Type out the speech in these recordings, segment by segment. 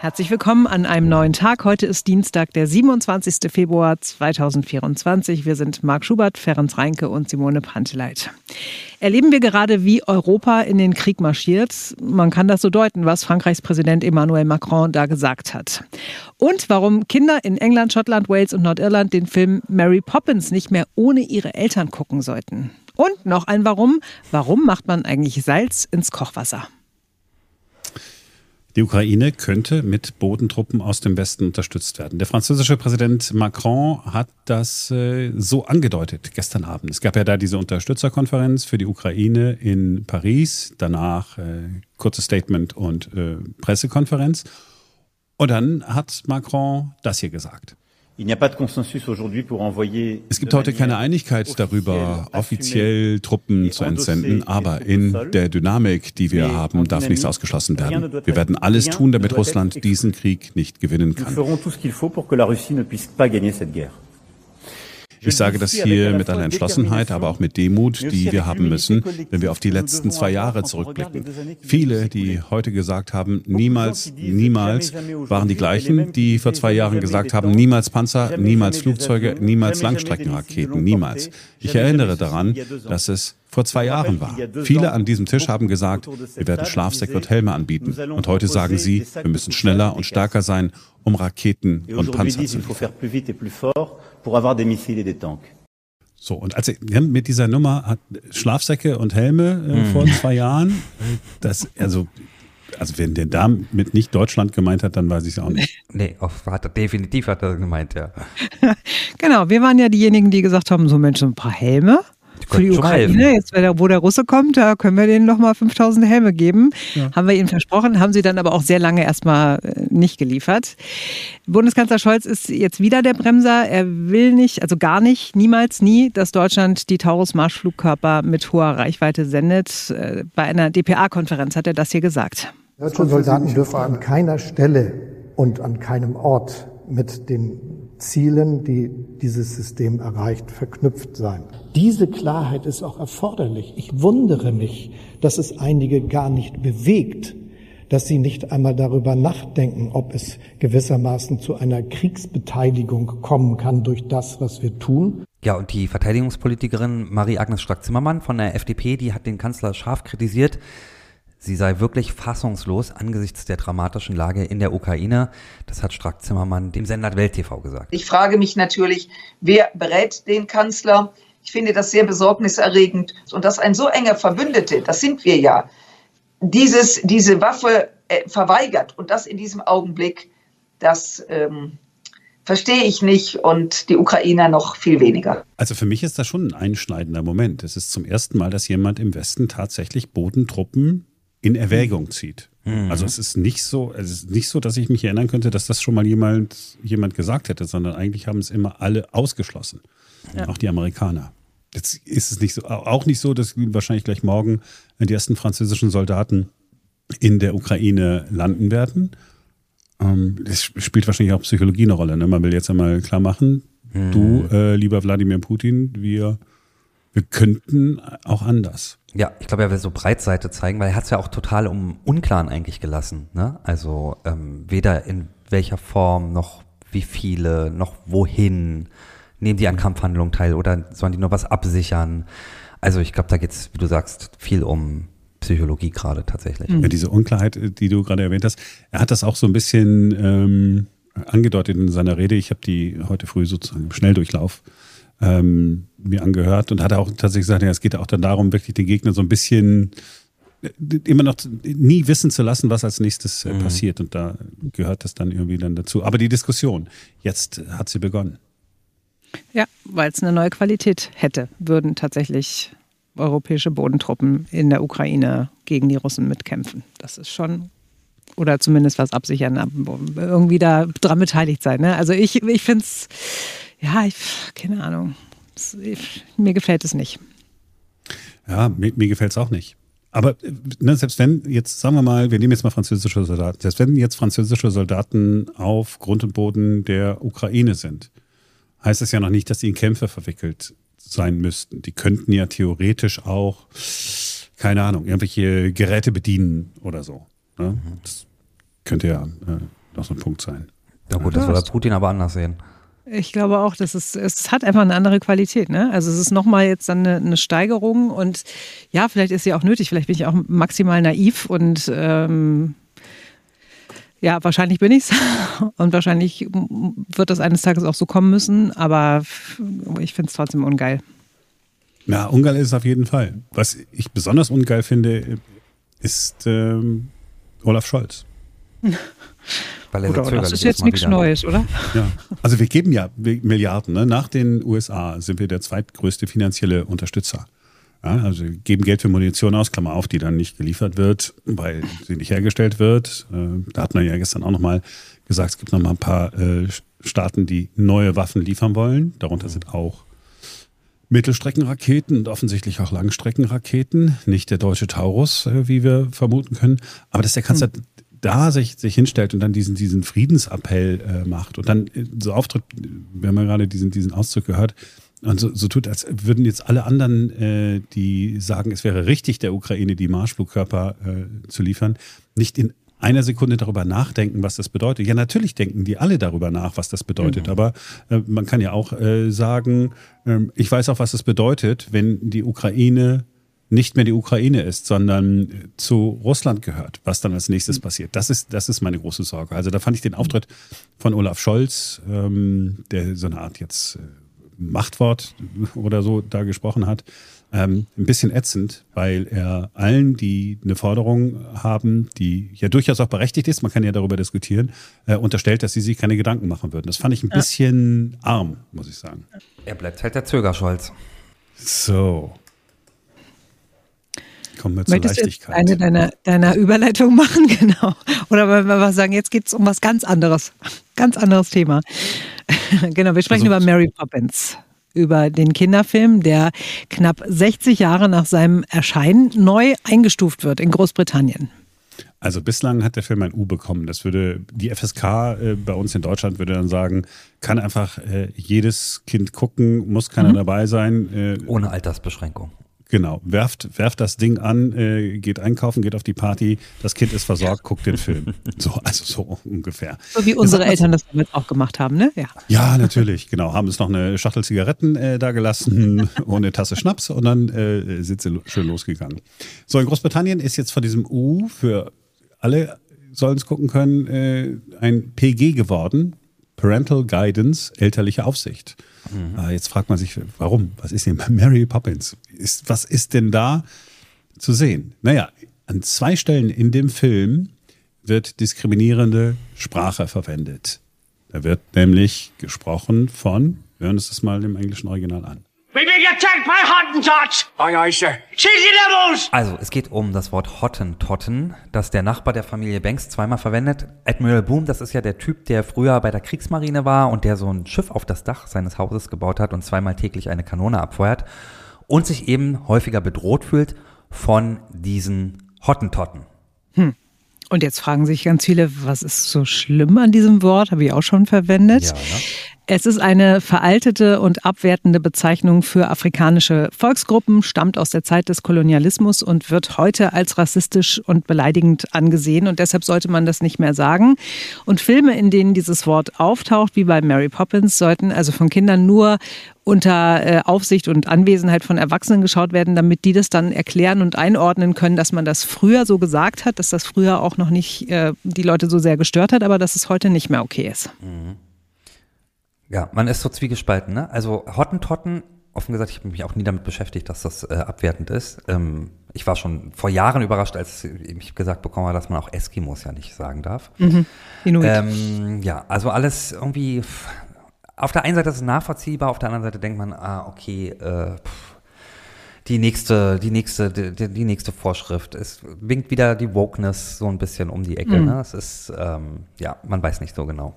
Herzlich willkommen an einem neuen Tag. Heute ist Dienstag, der 27. Februar 2024. Wir sind Marc Schubert, Ferenc Reinke und Simone Panteleit. Erleben wir gerade, wie Europa in den Krieg marschiert? Man kann das so deuten, was Frankreichs Präsident Emmanuel Macron da gesagt hat. Und warum Kinder in England, Schottland, Wales und Nordirland den Film Mary Poppins nicht mehr ohne ihre Eltern gucken sollten. Und noch ein Warum. Warum macht man eigentlich Salz ins Kochwasser? Die Ukraine könnte mit Bodentruppen aus dem Westen unterstützt werden. Der französische Präsident Macron hat das äh, so angedeutet gestern Abend. Es gab ja da diese Unterstützerkonferenz für die Ukraine in Paris, danach äh, kurzes Statement und äh, Pressekonferenz. Und dann hat Macron das hier gesagt. Es gibt heute keine Einigkeit darüber, offiziell Truppen zu entsenden, aber in der Dynamik, die wir haben, darf nichts ausgeschlossen werden. Wir werden alles tun, damit Russland diesen Krieg nicht gewinnen kann. Ich sage das hier mit einer Entschlossenheit, aber auch mit Demut, die wir haben müssen, wenn wir auf die letzten zwei Jahre zurückblicken. Viele, die heute gesagt haben, niemals, niemals, waren die gleichen, die vor zwei Jahren gesagt haben, niemals Panzer, niemals Flugzeuge, niemals Langstreckenraketen, niemals. Ich erinnere daran, dass es vor zwei Jahren war. Viele an diesem Tisch haben gesagt, wir werden Schlafsäcke und Helme anbieten. Und heute sagen sie, wir müssen schneller und stärker sein, um Raketen und Panzer zu liefern. So, und als er mit dieser Nummer hat Schlafsäcke und Helme äh, mhm. vor zwei Jahren, das, also, also wenn der damit nicht Deutschland gemeint hat, dann weiß ich es auch nicht. Nee, hat er, definitiv hat er gemeint, ja. genau, wir waren ja diejenigen, die gesagt haben, so Mensch, ein paar Helme für die Ukraine. Jetzt, wo der Russe kommt, da können wir denen nochmal 5000 Helme geben. Ja. Haben wir ihnen versprochen, haben sie dann aber auch sehr lange erstmal äh, nicht geliefert. Bundeskanzler Scholz ist jetzt wieder der Bremser. Er will nicht, also gar nicht, niemals, nie, dass Deutschland die Taurus-Marschflugkörper mit hoher Reichweite sendet. Äh, bei einer DPA-Konferenz hat er das hier gesagt. Deutsche Soldaten dürfen an keiner Stelle und an keinem Ort mit den Zielen, die dieses System erreicht, verknüpft sein. Diese Klarheit ist auch erforderlich. Ich wundere mich, dass es einige gar nicht bewegt, dass sie nicht einmal darüber nachdenken, ob es gewissermaßen zu einer Kriegsbeteiligung kommen kann durch das, was wir tun. Ja, und die Verteidigungspolitikerin Marie-Agnes Strack-Zimmermann von der FDP, die hat den Kanzler scharf kritisiert. Sie sei wirklich fassungslos angesichts der dramatischen Lage in der Ukraine. Das hat Strack-Zimmermann dem Sender Welt TV gesagt. Ich frage mich natürlich, wer berät den Kanzler? Ich finde das sehr besorgniserregend. Und dass ein so enger Verbündete, das sind wir ja, dieses, diese Waffe äh, verweigert und das in diesem Augenblick, das ähm, verstehe ich nicht und die Ukrainer noch viel weniger. Also für mich ist das schon ein einschneidender Moment. Es ist zum ersten Mal, dass jemand im Westen tatsächlich Bodentruppen in Erwägung zieht. Mhm. Also es ist nicht so, es ist nicht so, dass ich mich erinnern könnte, dass das schon mal jemand, jemand gesagt hätte, sondern eigentlich haben es immer alle ausgeschlossen. Ja. Auch die Amerikaner. Jetzt ist es nicht so, auch nicht so, dass wahrscheinlich gleich morgen die ersten französischen Soldaten in der Ukraine landen werden. Ähm, das spielt wahrscheinlich auch Psychologie eine Rolle. Ne? Man will jetzt einmal klar machen, mhm. du, äh, lieber Wladimir Putin, wir, wir könnten auch anders. Ja, ich glaube, er will so Breitseite zeigen, weil er hat es ja auch total um Unklaren eigentlich gelassen. Ne? Also ähm, weder in welcher Form noch wie viele, noch wohin nehmen die an Kampfhandlungen teil oder sollen die nur was absichern? Also ich glaube, da geht es, wie du sagst, viel um Psychologie gerade tatsächlich. Ja, diese Unklarheit, die du gerade erwähnt hast, er hat das auch so ein bisschen ähm, angedeutet in seiner Rede. Ich habe die heute früh sozusagen im Schnelldurchlauf ähm, mir angehört und hat auch tatsächlich gesagt, ja, es geht auch dann darum, wirklich den Gegner so ein bisschen äh, immer noch nie wissen zu lassen, was als nächstes äh, mhm. passiert. Und da gehört das dann irgendwie dann dazu. Aber die Diskussion, jetzt hat sie begonnen. Ja, weil es eine neue Qualität hätte, würden tatsächlich europäische Bodentruppen in der Ukraine gegen die Russen mitkämpfen. Das ist schon, oder zumindest was absichern, irgendwie da dran beteiligt sein. Ne? Also ich, ich finde es ja, ich, keine Ahnung. mir gefällt es nicht. Ja, mir, mir gefällt es auch nicht. Aber ne, selbst wenn jetzt, sagen wir mal, wir nehmen jetzt mal französische Soldaten, selbst wenn jetzt französische Soldaten auf Grund und Boden der Ukraine sind, heißt das ja noch nicht, dass sie in Kämpfe verwickelt sein müssten. Die könnten ja theoretisch auch, keine Ahnung, irgendwelche Geräte bedienen oder so. Ne? Das könnte ja äh, noch so ein Punkt sein. Ja gut, das würde Putin aber anders sehen. Ich glaube auch, dass es, es hat einfach eine andere Qualität. Ne? Also es ist nochmal jetzt dann eine, eine, Steigerung und ja, vielleicht ist sie auch nötig. Vielleicht bin ich auch maximal naiv und ähm, ja, wahrscheinlich bin ich es und wahrscheinlich wird das eines Tages auch so kommen müssen, aber ich finde es trotzdem ungeil. Ja, ungeil ist es auf jeden Fall. Was ich besonders ungeil finde, ist ähm, Olaf Scholz. Weil er oder, das ist jetzt nichts Neues, oder? Ja. Also wir geben ja Milliarden. Ne? Nach den USA sind wir der zweitgrößte finanzielle Unterstützer. Ja, also wir geben Geld für Munition aus, Klammer auf, die dann nicht geliefert wird, weil sie nicht hergestellt wird. Äh, da hat man ja gestern auch nochmal gesagt, es gibt noch mal ein paar äh, Staaten, die neue Waffen liefern wollen. Darunter sind auch Mittelstreckenraketen und offensichtlich auch Langstreckenraketen. Nicht der deutsche Taurus, äh, wie wir vermuten können. Aber dass der Kanzler hm da sich, sich hinstellt und dann diesen, diesen Friedensappell äh, macht und dann äh, so auftritt, wir haben ja gerade diesen, diesen Auszug gehört, und so, so tut, als würden jetzt alle anderen, äh, die sagen, es wäre richtig, der Ukraine die Marschflugkörper äh, zu liefern, nicht in einer Sekunde darüber nachdenken, was das bedeutet. Ja, natürlich denken die alle darüber nach, was das bedeutet. Mhm. Aber äh, man kann ja auch äh, sagen, äh, ich weiß auch, was es bedeutet, wenn die Ukraine nicht mehr die Ukraine ist, sondern zu Russland gehört, was dann als nächstes mhm. passiert. Das ist, das ist meine große Sorge. Also da fand ich den Auftritt von Olaf Scholz, ähm, der so eine Art jetzt äh, Machtwort oder so da gesprochen hat, ähm, ein bisschen ätzend, weil er allen, die eine Forderung haben, die ja durchaus auch berechtigt ist, man kann ja darüber diskutieren, äh, unterstellt, dass sie sich keine Gedanken machen würden. Das fand ich ein bisschen arm, muss ich sagen. Er bleibt halt der Zögerscholz. So, Kommen wir zur Möchtest Leichtigkeit. Du jetzt eine deiner, deiner Überleitung machen, genau. Oder wollen wir mal sagen, jetzt geht es um was ganz anderes. Ganz anderes Thema. genau, wir sprechen also, über Mary Poppins. Über den Kinderfilm, der knapp 60 Jahre nach seinem Erscheinen neu eingestuft wird in Großbritannien. Also bislang hat der Film ein U bekommen. Das würde die FSK äh, bei uns in Deutschland würde dann sagen, kann einfach äh, jedes Kind gucken, muss keiner mhm. dabei sein. Äh, Ohne Altersbeschränkung. Genau, werft, werft das Ding an, äh, geht einkaufen, geht auf die Party, das Kind ist versorgt, guckt den Film. So, also so ungefähr. So wie unsere Eltern das damit auch gemacht haben, ne? Ja, ja natürlich, genau. Haben uns noch eine Schachtel Zigaretten äh, da gelassen und eine Tasse Schnaps und dann äh, sind sie schön losgegangen. So, in Großbritannien ist jetzt von diesem U für alle sollen es gucken können, äh, ein PG geworden. Parental Guidance, elterliche Aufsicht. Mhm. Äh, jetzt fragt man sich, warum? Was ist denn bei Mary Poppins? Ist, was ist denn da zu sehen? Naja, an zwei Stellen in dem Film wird diskriminierende Sprache verwendet. Da wird nämlich gesprochen von, hören uns das mal im englischen Original an. Also, es geht um das Wort Hottentotten, das der Nachbar der Familie Banks zweimal verwendet. Admiral Boom, das ist ja der Typ, der früher bei der Kriegsmarine war und der so ein Schiff auf das Dach seines Hauses gebaut hat und zweimal täglich eine Kanone abfeuert und sich eben häufiger bedroht fühlt von diesen Hottentotten. Hm. Und jetzt fragen sich ganz viele, was ist so schlimm an diesem Wort? Habe ich auch schon verwendet. Ja, ne? Es ist eine veraltete und abwertende Bezeichnung für afrikanische Volksgruppen, stammt aus der Zeit des Kolonialismus und wird heute als rassistisch und beleidigend angesehen. Und deshalb sollte man das nicht mehr sagen. Und Filme, in denen dieses Wort auftaucht, wie bei Mary Poppins, sollten also von Kindern nur unter äh, Aufsicht und Anwesenheit von Erwachsenen geschaut werden, damit die das dann erklären und einordnen können, dass man das früher so gesagt hat, dass das früher auch noch nicht äh, die Leute so sehr gestört hat, aber dass es heute nicht mehr okay ist. Mhm. Ja, man ist so zwiegespalten. Ne? Also Hottentotten, offen gesagt, ich habe mich auch nie damit beschäftigt, dass das äh, abwertend ist. Ähm, ich war schon vor Jahren überrascht, als ich gesagt bekomme, dass man auch Eskimos ja nicht sagen darf. Mhm. Ähm, ja, also alles irgendwie. Auf der einen Seite ist es nachvollziehbar, auf der anderen Seite denkt man, ah, okay, äh, die nächste, die nächste, die, die, nächste Vorschrift. Es winkt wieder die Wokeness so ein bisschen um die Ecke. Mhm. Ne? Es ist, ähm, ja, man weiß nicht so genau.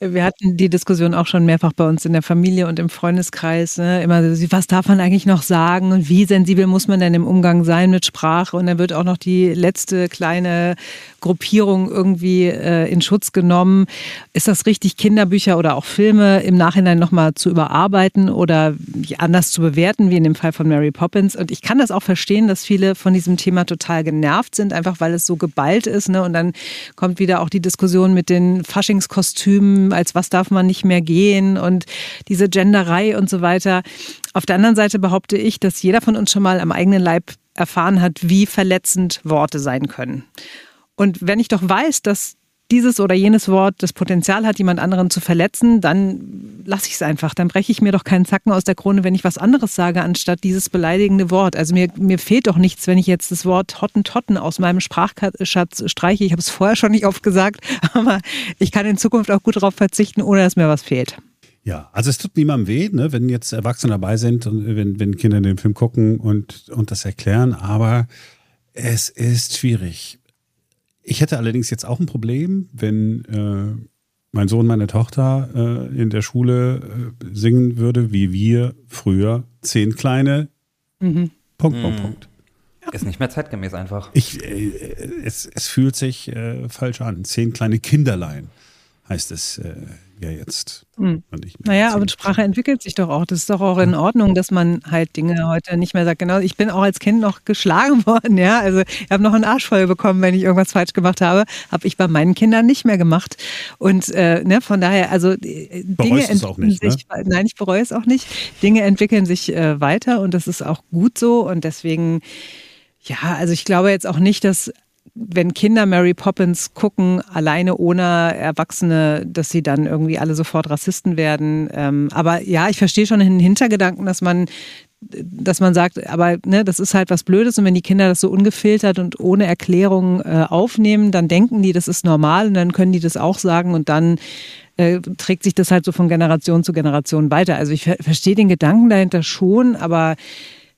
Wir hatten die Diskussion auch schon mehrfach bei uns in der Familie und im Freundeskreis. Ne? Immer, was darf man eigentlich noch sagen und wie sensibel muss man denn im Umgang sein mit Sprache? Und dann wird auch noch die letzte kleine Gruppierung irgendwie äh, in Schutz genommen. Ist das richtig, Kinderbücher oder auch Filme im Nachhinein nochmal zu überarbeiten oder anders zu bewerten, wie in dem Fall von Mary Poppins? Und ich kann das auch verstehen, dass viele von diesem Thema total genervt sind, einfach weil es so geballt ist. Ne? Und dann kommt wieder auch die Diskussion mit den Faschingskostümen, als was darf man nicht mehr gehen und diese Genderei und so weiter. Auf der anderen Seite behaupte ich, dass jeder von uns schon mal am eigenen Leib erfahren hat, wie verletzend Worte sein können. Und wenn ich doch weiß, dass dieses oder jenes Wort das Potenzial hat, jemand anderen zu verletzen, dann lasse ich es einfach. Dann breche ich mir doch keinen Zacken aus der Krone, wenn ich was anderes sage, anstatt dieses beleidigende Wort. Also mir, mir fehlt doch nichts, wenn ich jetzt das Wort Hottentotten aus meinem Sprachschatz streiche. Ich habe es vorher schon nicht oft gesagt, aber ich kann in Zukunft auch gut darauf verzichten, ohne dass mir was fehlt. Ja, also es tut niemandem weh, ne, wenn jetzt Erwachsene dabei sind und wenn, wenn Kinder den Film gucken und, und das erklären, aber es ist schwierig ich hätte allerdings jetzt auch ein Problem, wenn äh, mein Sohn, meine Tochter äh, in der Schule äh, singen würde, wie wir früher zehn kleine mhm. Punkt, Punkt, mhm. Punkt. Ist nicht mehr zeitgemäß einfach. Ich, äh, es, es fühlt sich äh, falsch an. Zehn kleine Kinderlein heißt es äh, ja jetzt. Hm. Naja, aber Sprache entwickelt sich doch auch. Das ist doch auch in Ordnung, dass man halt Dinge heute nicht mehr sagt. Genau, ich bin auch als Kind noch geschlagen worden, ja. Also ich habe noch einen Arsch voll bekommen, wenn ich irgendwas falsch gemacht habe. Habe ich bei meinen Kindern nicht mehr gemacht. Und äh, ne, von daher, also äh, Dinge entwickeln nicht, sich. Ne? Nein, ich bereue es auch nicht. Dinge entwickeln sich äh, weiter und das ist auch gut so. Und deswegen. Ja, also ich glaube jetzt auch nicht, dass wenn Kinder Mary Poppins gucken, alleine ohne Erwachsene, dass sie dann irgendwie alle sofort Rassisten werden. Ähm, aber ja, ich verstehe schon den Hintergedanken, dass man dass man sagt, aber ne, das ist halt was Blödes und wenn die Kinder das so ungefiltert und ohne Erklärung äh, aufnehmen, dann denken die, das ist normal und dann können die das auch sagen und dann äh, trägt sich das halt so von Generation zu Generation weiter. Also ich ver verstehe den Gedanken dahinter schon, aber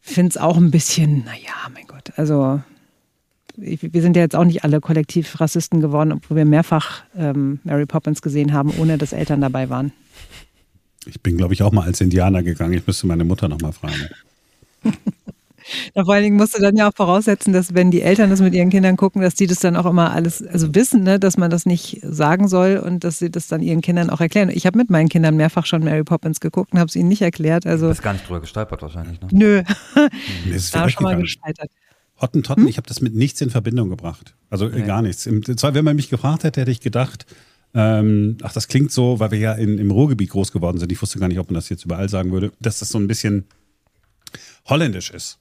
finde es auch ein bisschen, naja, mein Gott, also wir sind ja jetzt auch nicht alle kollektiv Rassisten geworden, obwohl wir mehrfach ähm, Mary Poppins gesehen haben, ohne dass Eltern dabei waren. Ich bin, glaube ich, auch mal als Indianer gegangen. Ich müsste meine Mutter noch mal fragen. Ja, vor allen Dingen musst du dann ja auch voraussetzen, dass wenn die Eltern das mit ihren Kindern gucken, dass die das dann auch immer alles, also wissen, ne, dass man das nicht sagen soll und dass sie das dann ihren Kindern auch erklären. Ich habe mit meinen Kindern mehrfach schon Mary Poppins geguckt und habe es ihnen nicht erklärt. Also, du bist gar nicht drüber gestolpert wahrscheinlich, ne? Nö. Mir ist es da schon mal gescheitert. Hottentotten, hm? ich habe das mit nichts in Verbindung gebracht. Also okay. gar nichts. Im, zwar, wenn man mich gefragt hätte, hätte ich gedacht, ähm, ach, das klingt so, weil wir ja in, im Ruhrgebiet groß geworden sind. Ich wusste gar nicht, ob man das jetzt überall sagen würde, dass das so ein bisschen holländisch ist.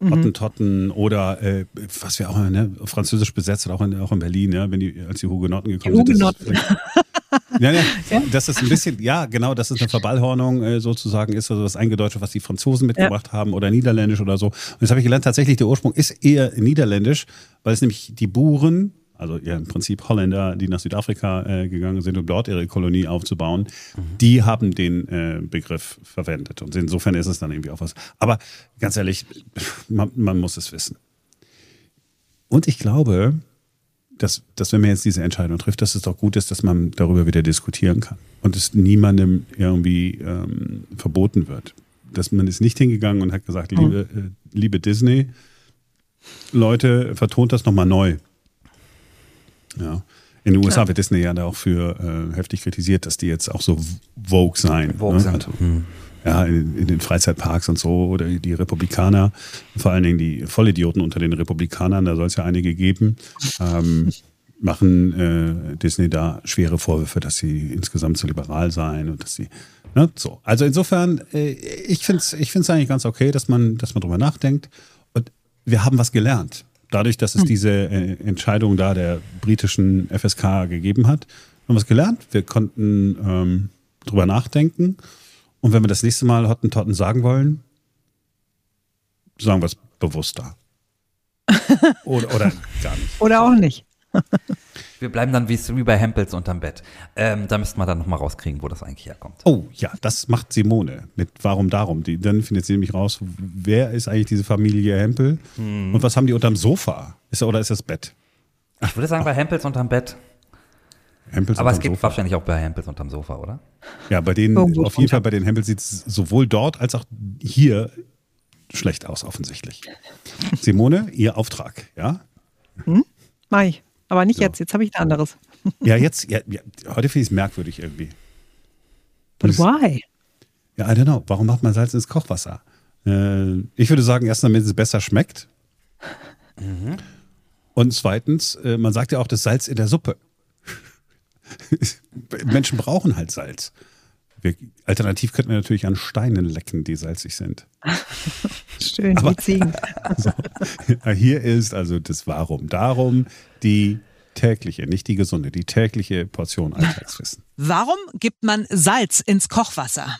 Mhm. Hottentotten oder äh, was wir auch ne, französisch besetzt, auch in, auch in Berlin, ja, wenn die, als die Hugenotten gekommen die sind. Ja, ja, ja, das ist ein bisschen, ja, genau, das ist eine Verballhornung äh, sozusagen, ist also das Eingedeutsche, was die Franzosen mitgebracht ja. haben oder Niederländisch oder so. Und jetzt habe ich gelernt, tatsächlich der Ursprung ist eher Niederländisch, weil es nämlich die Buren, also ja im Prinzip Holländer, die nach Südafrika äh, gegangen sind, um dort ihre Kolonie aufzubauen, mhm. die haben den äh, Begriff verwendet. Und insofern ist es dann irgendwie auch was. Aber ganz ehrlich, man, man muss es wissen. Und ich glaube, dass, dass wenn man jetzt diese Entscheidung trifft, dass es doch gut ist, dass man darüber wieder diskutieren kann und es niemandem irgendwie ähm, verboten wird. Dass man ist nicht hingegangen und hat gesagt, liebe, äh, liebe Disney, Leute, vertont das nochmal neu. Ja. In den USA Klar. wird Disney ja da auch für äh, heftig kritisiert, dass die jetzt auch so Vogue seien. Vogue ne? sind. Also, hm ja, in, in, den Freizeitparks und so, oder die Republikaner, vor allen Dingen die Vollidioten unter den Republikanern, da soll es ja einige geben, ähm, machen äh, Disney da schwere Vorwürfe, dass sie insgesamt zu liberal seien und dass sie, ne, so. Also insofern, äh, ich finde es ich find's eigentlich ganz okay, dass man, dass man drüber nachdenkt. Und wir haben was gelernt. Dadurch, dass es hm. diese äh, Entscheidung da der britischen FSK gegeben hat, haben wir was gelernt. Wir konnten ähm, drüber nachdenken. Und wenn wir das nächste Mal Hottentotten sagen wollen, sagen wir es bewusster. oder, oder gar nicht. Oder auch nicht. Wir bleiben dann wie, bei Hempels unterm Bett. Ähm, da müssten wir dann nochmal rauskriegen, wo das eigentlich herkommt. Oh ja, das macht Simone mit Warum Darum. Die, dann findet sie nämlich raus, wer ist eigentlich diese Familie Hempel hm. und was haben die unterm Sofa? Ist, oder ist das Bett? Ich würde sagen, bei Hempels unterm Bett. Hempels Aber es Sofa. wahrscheinlich auch bei Hempels unterm Sofa, oder? Ja, bei denen, Irgendwo auf jeden Fall bei den Hempels sieht es sowohl dort als auch hier schlecht aus, offensichtlich. Simone, Ihr Auftrag, ja? Hm? Mach ich. Aber nicht so. jetzt, jetzt habe ich ein anderes. Ja, jetzt, ja, ja heute finde ich es merkwürdig irgendwie. But why? Ja, I don't know. Warum macht man Salz ins Kochwasser? Äh, ich würde sagen, erst damit es besser schmeckt. Mhm. Und zweitens, äh, man sagt ja auch das Salz in der Suppe. Menschen brauchen halt Salz. Wir, alternativ könnten wir natürlich an Steinen lecken, die salzig sind. Schön, Aber, ziehen. Also, hier ist also das Warum. Darum die tägliche, nicht die gesunde, die tägliche Portion Alltagswissen. Warum gibt man Salz ins Kochwasser?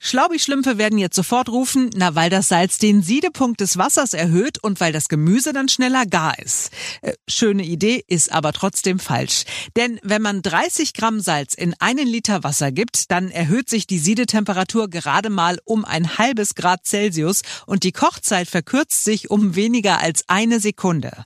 Schlaubi-Schlümpfe werden jetzt sofort rufen, na, weil das Salz den Siedepunkt des Wassers erhöht und weil das Gemüse dann schneller gar ist. Äh, schöne Idee, ist aber trotzdem falsch. Denn wenn man 30 Gramm Salz in einen Liter Wasser gibt, dann erhöht sich die Siedetemperatur gerade mal um ein halbes Grad Celsius und die Kochzeit verkürzt sich um weniger als eine Sekunde.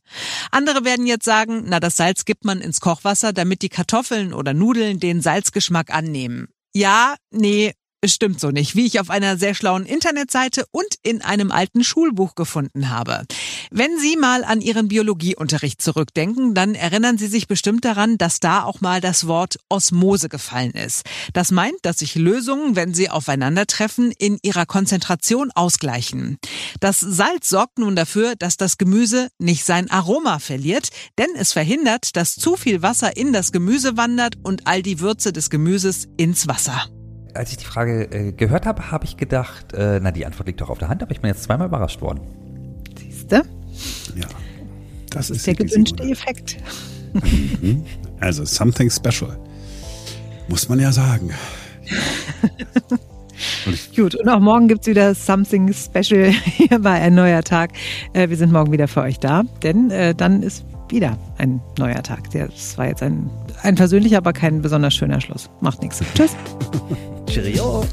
Andere werden jetzt sagen, na, das Salz gibt man ins Kochwasser, damit die Kartoffeln oder Nudeln den Salzgeschmack annehmen. Ja, nee, stimmt so nicht, wie ich auf einer sehr schlauen Internetseite und in einem alten Schulbuch gefunden habe. Wenn Sie mal an Ihren Biologieunterricht zurückdenken, dann erinnern Sie sich bestimmt daran, dass da auch mal das Wort Osmose gefallen ist. Das meint, dass sich Lösungen, wenn sie aufeinandertreffen, in ihrer Konzentration ausgleichen. Das Salz sorgt nun dafür, dass das Gemüse nicht sein Aroma verliert, denn es verhindert, dass zu viel Wasser in das Gemüse wandert und all die Würze des Gemüses ins Wasser als ich die Frage äh, gehört habe, habe ich gedacht, äh, na, die Antwort liegt doch auf der Hand, aber ich bin jetzt zweimal überrascht worden. Siehste? Ja. Das, das ist, der gewünschte Effekt. Mhm. Also, something special. Muss man ja sagen. Und Gut, und auch morgen gibt es wieder Something Special hier bei Ein neuer Tag. Äh, wir sind morgen wieder für euch da, denn äh, dann ist wieder ein neuer Tag. Das war jetzt ein, ein persönlicher, aber kein besonders schöner Schluss. Macht nichts. Tschüss. Cheerio.